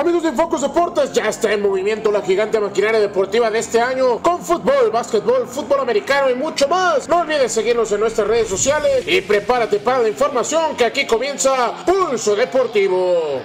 Amigos de Focus Deportes, ya está en movimiento la gigante maquinaria deportiva de este año con fútbol, básquetbol, fútbol americano y mucho más. No olvides seguirnos en nuestras redes sociales y prepárate para la información que aquí comienza Pulso Deportivo.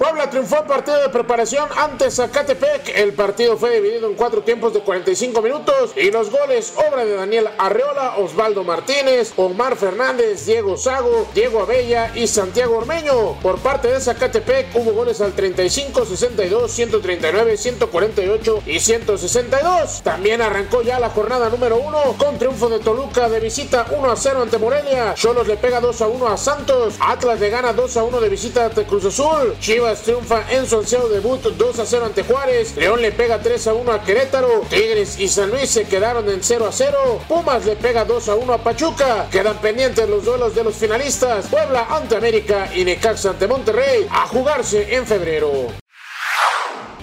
Puebla triunfó partido de preparación ante Zacatepec. El partido fue dividido en cuatro tiempos de 45 minutos y los goles obra de Daniel Arreola, Osvaldo Martínez, Omar Fernández, Diego Sago, Diego Abella y Santiago Ormeño. Por parte de Zacatepec hubo goles al 35, 62, 139, 148 y 162. También arrancó ya la jornada número uno con triunfo de Toluca de visita 1 a 0 ante Morelia. Cholos le pega 2 a 1 a Santos. Atlas le gana 2 a 1 de visita ante Cruz Azul. Chivas triunfa en su ansiado debut 2 a 0 ante Juárez. León le pega 3 a 1 a Querétaro. Tigres y San Luis se quedaron en 0 a 0. Pumas le pega 2 a 1 a Pachuca. Quedan pendientes los duelos de los finalistas. Puebla ante América y Necaxa ante Monterrey a jugarse en febrero.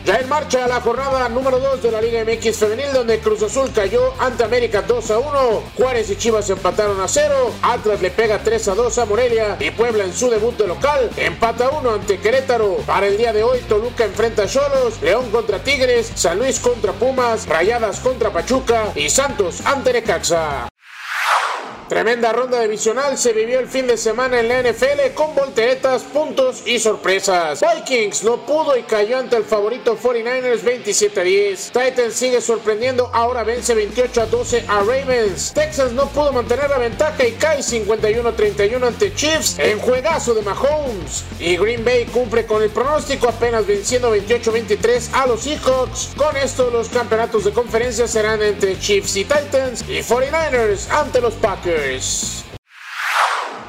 Ya en marcha la jornada número 2 de la Liga MX Femenil, donde Cruz Azul cayó ante América 2 a 1. Juárez y Chivas empataron a 0. Atlas le pega 3 a 2 a Morelia. Y Puebla en su debut de local empata 1 ante Querétaro. Para el día de hoy, Toluca enfrenta a Cholos, León contra Tigres, San Luis contra Pumas, Rayadas contra Pachuca y Santos ante Necaxa. Tremenda ronda divisional se vivió el fin de semana en la NFL con volteretas, puntos y sorpresas. Vikings no pudo y cayó ante el favorito 49ers 27 a 10. Titans sigue sorprendiendo, ahora vence 28 a 12 a Ravens. Texas no pudo mantener la ventaja y cae 51 a 31 ante Chiefs en juegazo de Mahomes. Y Green Bay cumple con el pronóstico apenas venciendo 28 a 23 a los Seahawks. Con esto los campeonatos de conferencia serán entre Chiefs y Titans y 49ers ante los Packers.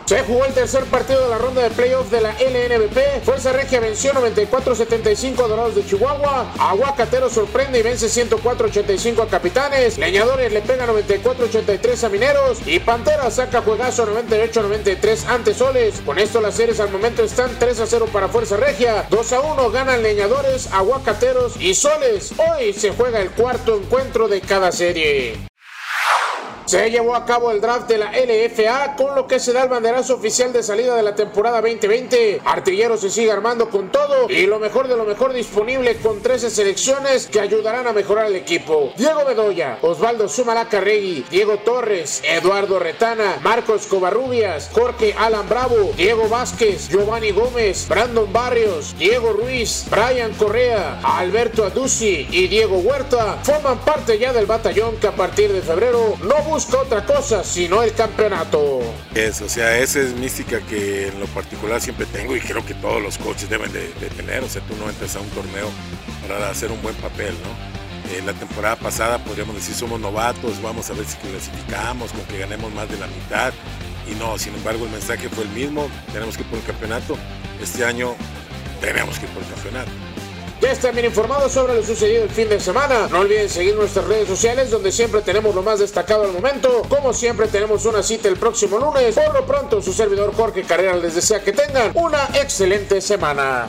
Se jugó el tercer partido de la ronda de playoffs de la LNBP. Fuerza Regia venció 94-75 a Dorados de Chihuahua. Aguacatero sorprende y vence 104-85 a Capitanes. Leñadores le pega 94-83 a Mineros. Y Pantera saca juegazo 98-93 ante Soles. Con esto las series al momento están 3 a 0 para Fuerza Regia. 2 a 1 ganan Leñadores, Aguacateros y Soles. Hoy se juega el cuarto encuentro de cada serie. Se llevó a cabo el draft de la LFA, con lo que se da el banderazo oficial de salida de la temporada 2020. Artillero se sigue armando con todo y lo mejor de lo mejor disponible con 13 selecciones que ayudarán a mejorar el equipo. Diego Bedoya, Osvaldo Sumalacarregui, Diego Torres, Eduardo Retana, Marcos Covarrubias, Jorge Alan Bravo, Diego Vázquez, Giovanni Gómez, Brandon Barrios, Diego Ruiz, Brian Correa, Alberto Aduzzi y Diego Huerta forman parte ya del batallón que a partir de febrero no busca otra cosa sino el campeonato. Es, o sea, esa es mística que en lo particular siempre tengo y creo que todos los coaches deben de, tener. O sea, tú no entras a un torneo para hacer un buen papel, ¿no? En la temporada pasada podríamos decir somos novatos, vamos a ver si clasificamos, con que ganemos más de la mitad. Y no, sin embargo el mensaje fue el mismo, tenemos que ir por el campeonato. Este año tenemos que ir por el campeonato. Ya están bien informados sobre lo sucedido el fin de semana. No olviden seguir nuestras redes sociales donde siempre tenemos lo más destacado al momento. Como siempre tenemos una cita el próximo lunes. Por lo pronto su servidor Jorge Carrera les desea que tengan una excelente semana.